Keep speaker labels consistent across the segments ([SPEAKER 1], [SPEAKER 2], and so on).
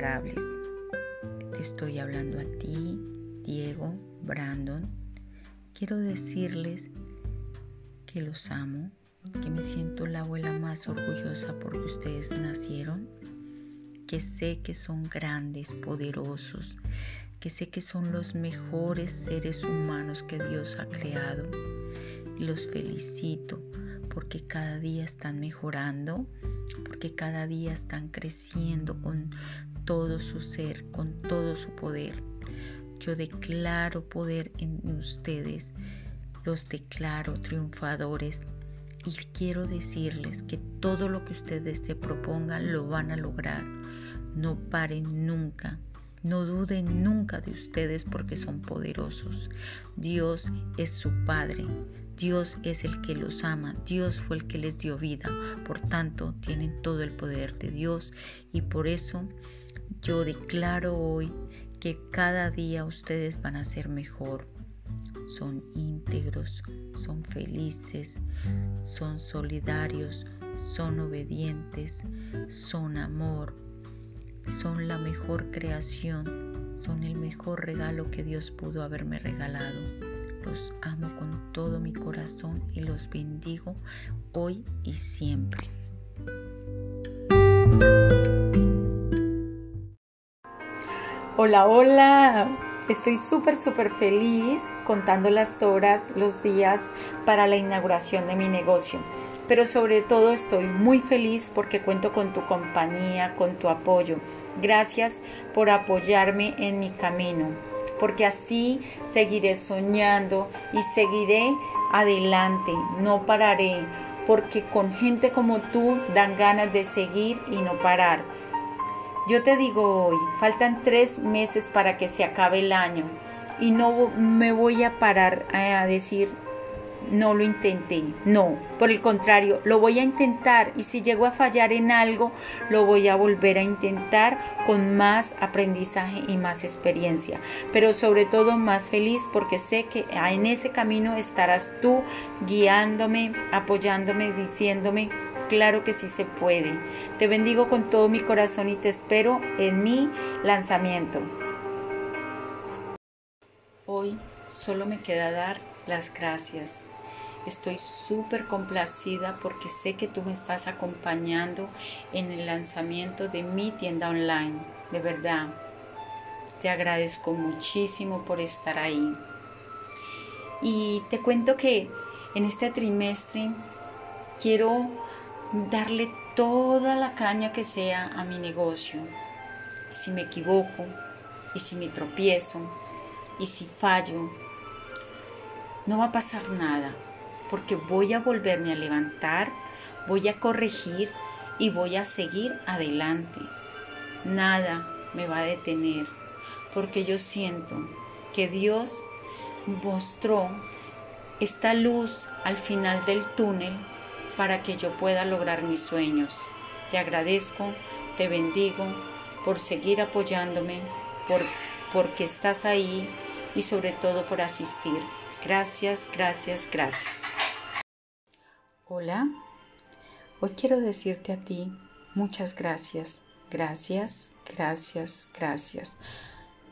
[SPEAKER 1] Te estoy hablando a ti, Diego, Brandon. Quiero decirles que los amo, que me siento la abuela más orgullosa porque ustedes nacieron, que sé que son grandes, poderosos, que sé que son los mejores seres humanos que Dios ha creado. Y los felicito porque cada día están mejorando, porque cada día están creciendo con todo su ser, con todo su poder. Yo declaro poder en ustedes, los declaro triunfadores y quiero decirles que todo lo que ustedes se propongan lo van a lograr. No paren nunca. No duden nunca de ustedes porque son poderosos. Dios es su Padre. Dios es el que los ama, Dios fue el que les dio vida, por tanto tienen todo el poder de Dios y por eso yo declaro hoy que cada día ustedes van a ser mejor. Son íntegros, son felices, son solidarios, son obedientes, son amor, son la mejor creación, son el mejor regalo que Dios pudo haberme regalado. Los amo con todo mi corazón y los bendigo hoy y siempre.
[SPEAKER 2] Hola, hola. Estoy súper, súper feliz contando las horas, los días para la inauguración de mi negocio. Pero sobre todo estoy muy feliz porque cuento con tu compañía, con tu apoyo. Gracias por apoyarme en mi camino porque así seguiré soñando y seguiré adelante, no pararé, porque con gente como tú dan ganas de seguir y no parar. Yo te digo hoy, faltan tres meses para que se acabe el año y no me voy a parar a decir no lo intenté, no, por el contrario, lo voy a intentar y si llego a fallar en algo, lo voy a volver a intentar con más aprendizaje y más experiencia, pero sobre todo más feliz porque sé que en ese camino estarás tú guiándome, apoyándome, diciéndome, claro que sí se puede. Te bendigo con todo mi corazón y te espero en mi lanzamiento. Hoy solo me queda dar las gracias Estoy súper complacida porque sé que tú me estás acompañando en el lanzamiento de mi tienda online. De verdad, te agradezco muchísimo por estar ahí. Y te cuento que en este trimestre quiero darle toda la caña que sea a mi negocio. Si me equivoco, y si me tropiezo, y si fallo, no va a pasar nada porque voy a volverme a levantar, voy a corregir y voy a seguir adelante. Nada me va a detener, porque yo siento que Dios mostró esta luz al final del túnel para que yo pueda lograr mis sueños. Te agradezco, te bendigo por seguir apoyándome, por porque estás ahí y sobre todo por asistir. Gracias, gracias, gracias. Hola, hoy quiero decirte a ti muchas gracias, gracias, gracias, gracias.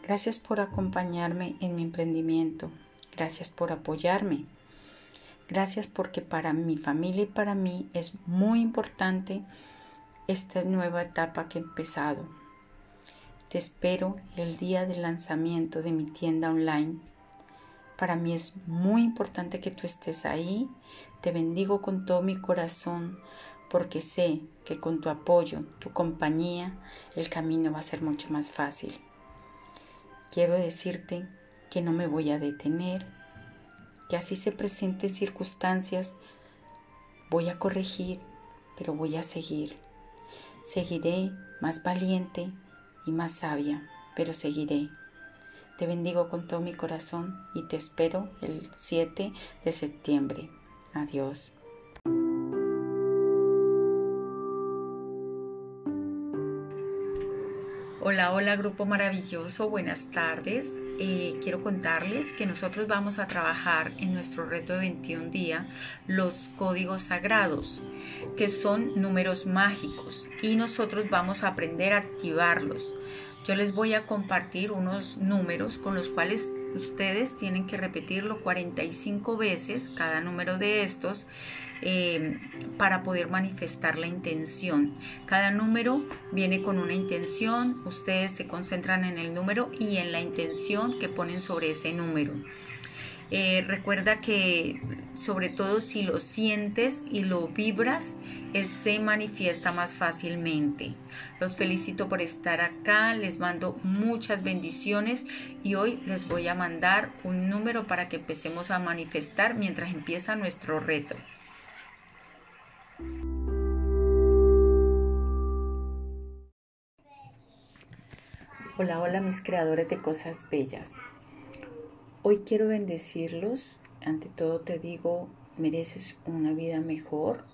[SPEAKER 2] Gracias por acompañarme en mi emprendimiento, gracias por apoyarme. Gracias porque para mi familia y para mí es muy importante esta nueva etapa que he empezado. Te espero el día del lanzamiento de mi tienda online para mí es muy importante que tú estés ahí. Te bendigo con todo mi corazón porque sé que con tu apoyo, tu compañía, el camino va a ser mucho más fácil. Quiero decirte que no me voy a detener, que así se presenten circunstancias, voy a corregir, pero voy a seguir. Seguiré más valiente y más sabia, pero seguiré. Te bendigo con todo mi corazón y te espero el 7 de septiembre. Adiós. Hola, hola grupo maravilloso, buenas tardes. Eh, quiero contarles que nosotros vamos a trabajar en nuestro reto de 21 días los códigos sagrados, que son números mágicos y nosotros vamos a aprender a activarlos. Yo les voy a compartir unos números con los cuales ustedes tienen que repetirlo 45 veces, cada número de estos, eh, para poder manifestar la intención. Cada número viene con una intención, ustedes se concentran en el número y en la intención que ponen sobre ese número. Eh, recuerda que sobre todo si lo sientes y lo vibras, se manifiesta más fácilmente. Los felicito por estar acá, les mando muchas bendiciones y hoy les voy a mandar un número para que empecemos a manifestar mientras empieza nuestro reto. Hola, hola mis creadores de cosas bellas. Hoy quiero bendecirlos. Ante todo te digo, mereces una vida mejor.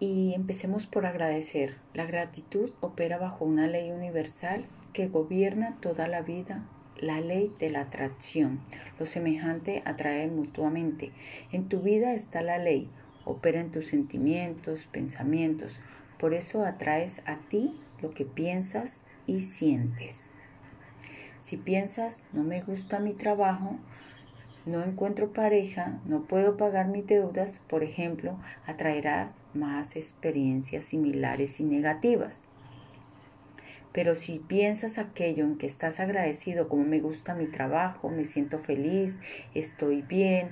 [SPEAKER 2] Y empecemos por agradecer. La gratitud opera bajo una ley universal que gobierna toda la vida, la ley de la atracción. Lo semejante atrae mutuamente. En tu vida está la ley, opera en tus sentimientos, pensamientos. Por eso atraes a ti lo que piensas y sientes. Si piensas, no me gusta mi trabajo, no encuentro pareja, no puedo pagar mis deudas, por ejemplo, atraerás más experiencias similares y negativas. Pero si piensas aquello en que estás agradecido, como me gusta mi trabajo, me siento feliz, estoy bien,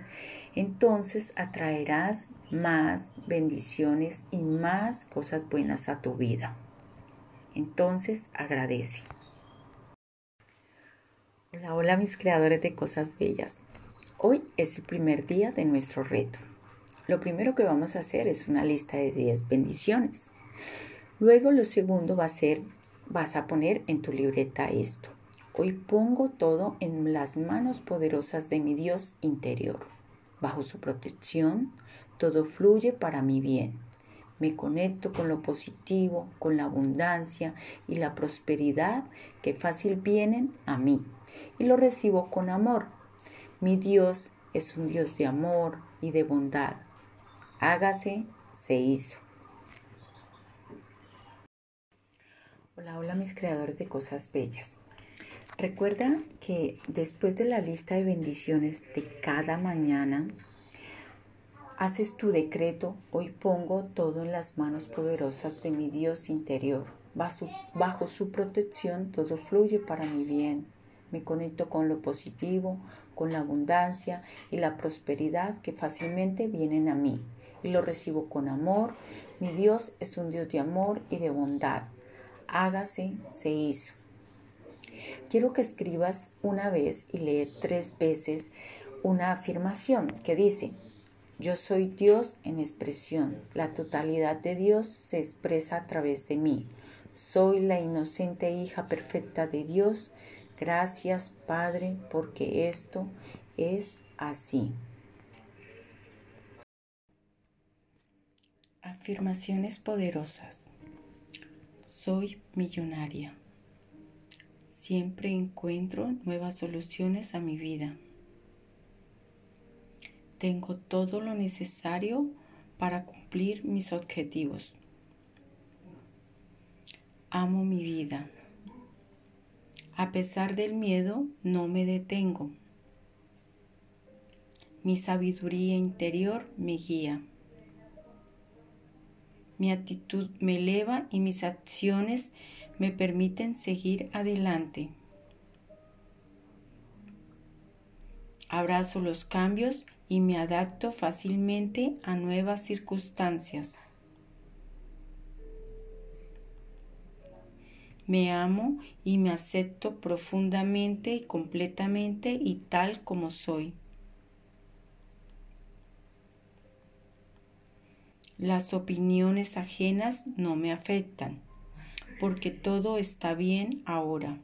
[SPEAKER 2] entonces atraerás más bendiciones y más cosas buenas a tu vida. Entonces agradece. Hola, hola mis creadores de cosas bellas. Hoy es el primer día de nuestro reto. Lo primero que vamos a hacer es una lista de 10 bendiciones. Luego lo segundo va a ser, vas a poner en tu libreta esto. Hoy pongo todo en las manos poderosas de mi Dios interior. Bajo su protección, todo fluye para mi bien. Me conecto con lo positivo, con la abundancia y la prosperidad que fácil vienen a mí y lo recibo con amor. Mi Dios es un Dios de amor y de bondad. Hágase, se hizo. Hola, hola mis creadores de cosas bellas. Recuerda que después de la lista de bendiciones de cada mañana, haces tu decreto, hoy pongo todo en las manos poderosas de mi Dios interior. Bajo, bajo su protección todo fluye para mi bien me conecto con lo positivo, con la abundancia y la prosperidad que fácilmente vienen a mí y lo recibo con amor. Mi Dios es un Dios de amor y de bondad. Hágase, se hizo. Quiero que escribas una vez y lee tres veces una afirmación que dice, yo soy Dios en expresión, la totalidad de Dios se expresa a través de mí. Soy la inocente hija perfecta de Dios Gracias, Padre, porque esto es así. Afirmaciones poderosas. Soy millonaria. Siempre encuentro nuevas soluciones a mi vida. Tengo todo lo necesario para cumplir mis objetivos. Amo mi vida. A pesar del miedo, no me detengo. Mi sabiduría interior me guía. Mi actitud me eleva y mis acciones me permiten seguir adelante. Abrazo los cambios y me adapto fácilmente a nuevas circunstancias. Me amo y me acepto profundamente y completamente y tal como soy. Las opiniones ajenas no me afectan, porque todo está bien ahora.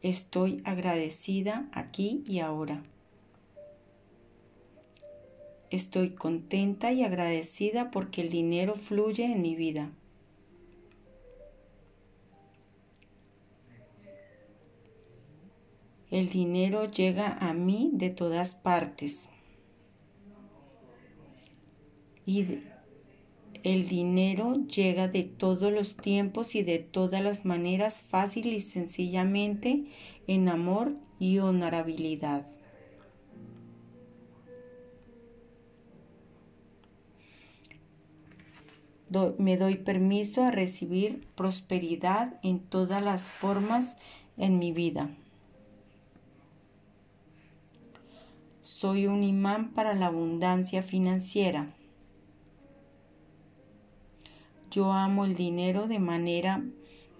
[SPEAKER 2] Estoy agradecida aquí y ahora. Estoy contenta y agradecida porque el dinero fluye en mi vida. El dinero llega a mí de todas partes. Y el dinero llega de todos los tiempos y de todas las maneras fácil y sencillamente en amor y honorabilidad. me doy permiso a recibir prosperidad en todas las formas en mi vida. Soy un imán para la abundancia financiera. Yo amo el dinero de manera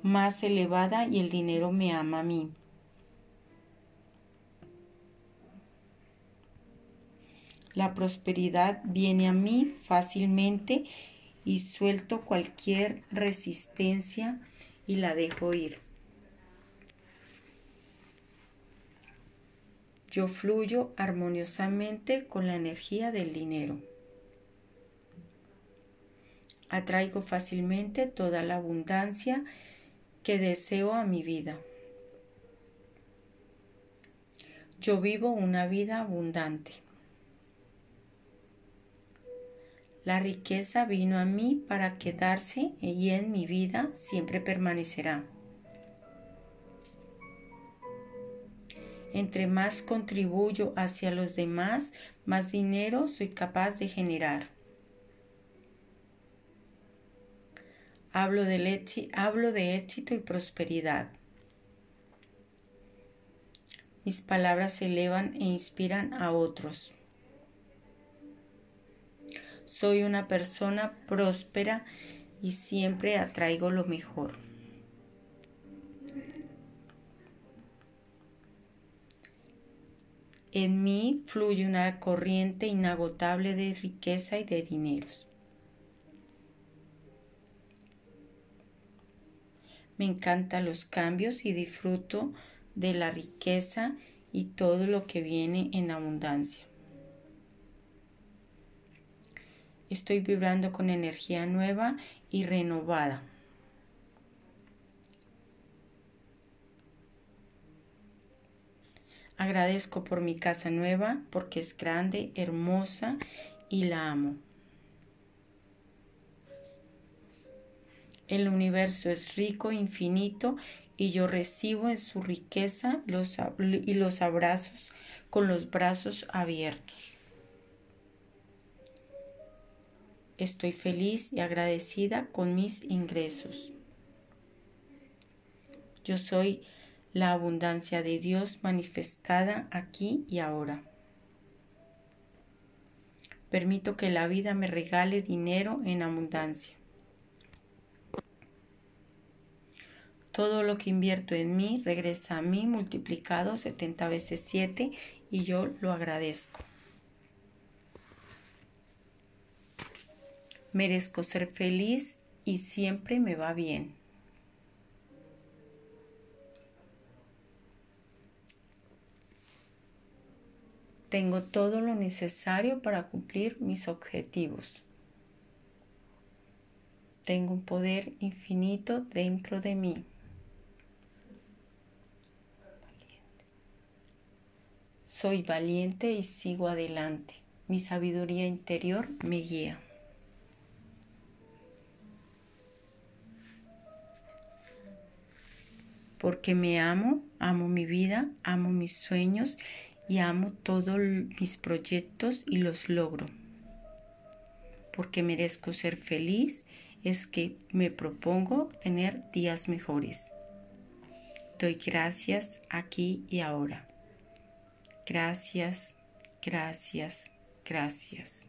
[SPEAKER 2] más elevada y el dinero me ama a mí. La prosperidad viene a mí fácilmente y suelto cualquier resistencia y la dejo ir. Yo fluyo armoniosamente con la energía del dinero. Atraigo fácilmente toda la abundancia que deseo a mi vida. Yo vivo una vida abundante. La riqueza vino a mí para quedarse y en mi vida siempre permanecerá. Entre más contribuyo hacia los demás, más dinero soy capaz de generar. Hablo, de éxito y prosperidad. Mis palabras elevan e inspiran a otros. Soy una persona próspera y siempre atraigo lo mejor. En mí fluye una corriente inagotable de riqueza y de dineros. Me encantan los cambios y disfruto de la riqueza y todo lo que viene en abundancia. Estoy vibrando con energía nueva y renovada. Agradezco por mi casa nueva porque es grande, hermosa y la amo. El universo es rico, infinito, y yo recibo en su riqueza los, y los abrazos con los brazos abiertos. Estoy feliz y agradecida con mis ingresos. Yo soy la abundancia de Dios manifestada aquí y ahora. Permito que la vida me regale dinero en abundancia. Todo lo que invierto en mí regresa a mí multiplicado 70 veces 7 y yo lo agradezco. Merezco ser feliz y siempre me va bien. Tengo todo lo necesario para cumplir mis objetivos. Tengo un poder infinito dentro de mí. Soy valiente y sigo adelante. Mi sabiduría interior me guía. Porque me amo, amo mi vida, amo mis sueños y amo todos mis proyectos y los logro. Porque merezco ser feliz es que me propongo tener días mejores. Doy gracias aquí y ahora. Gracias, gracias, gracias.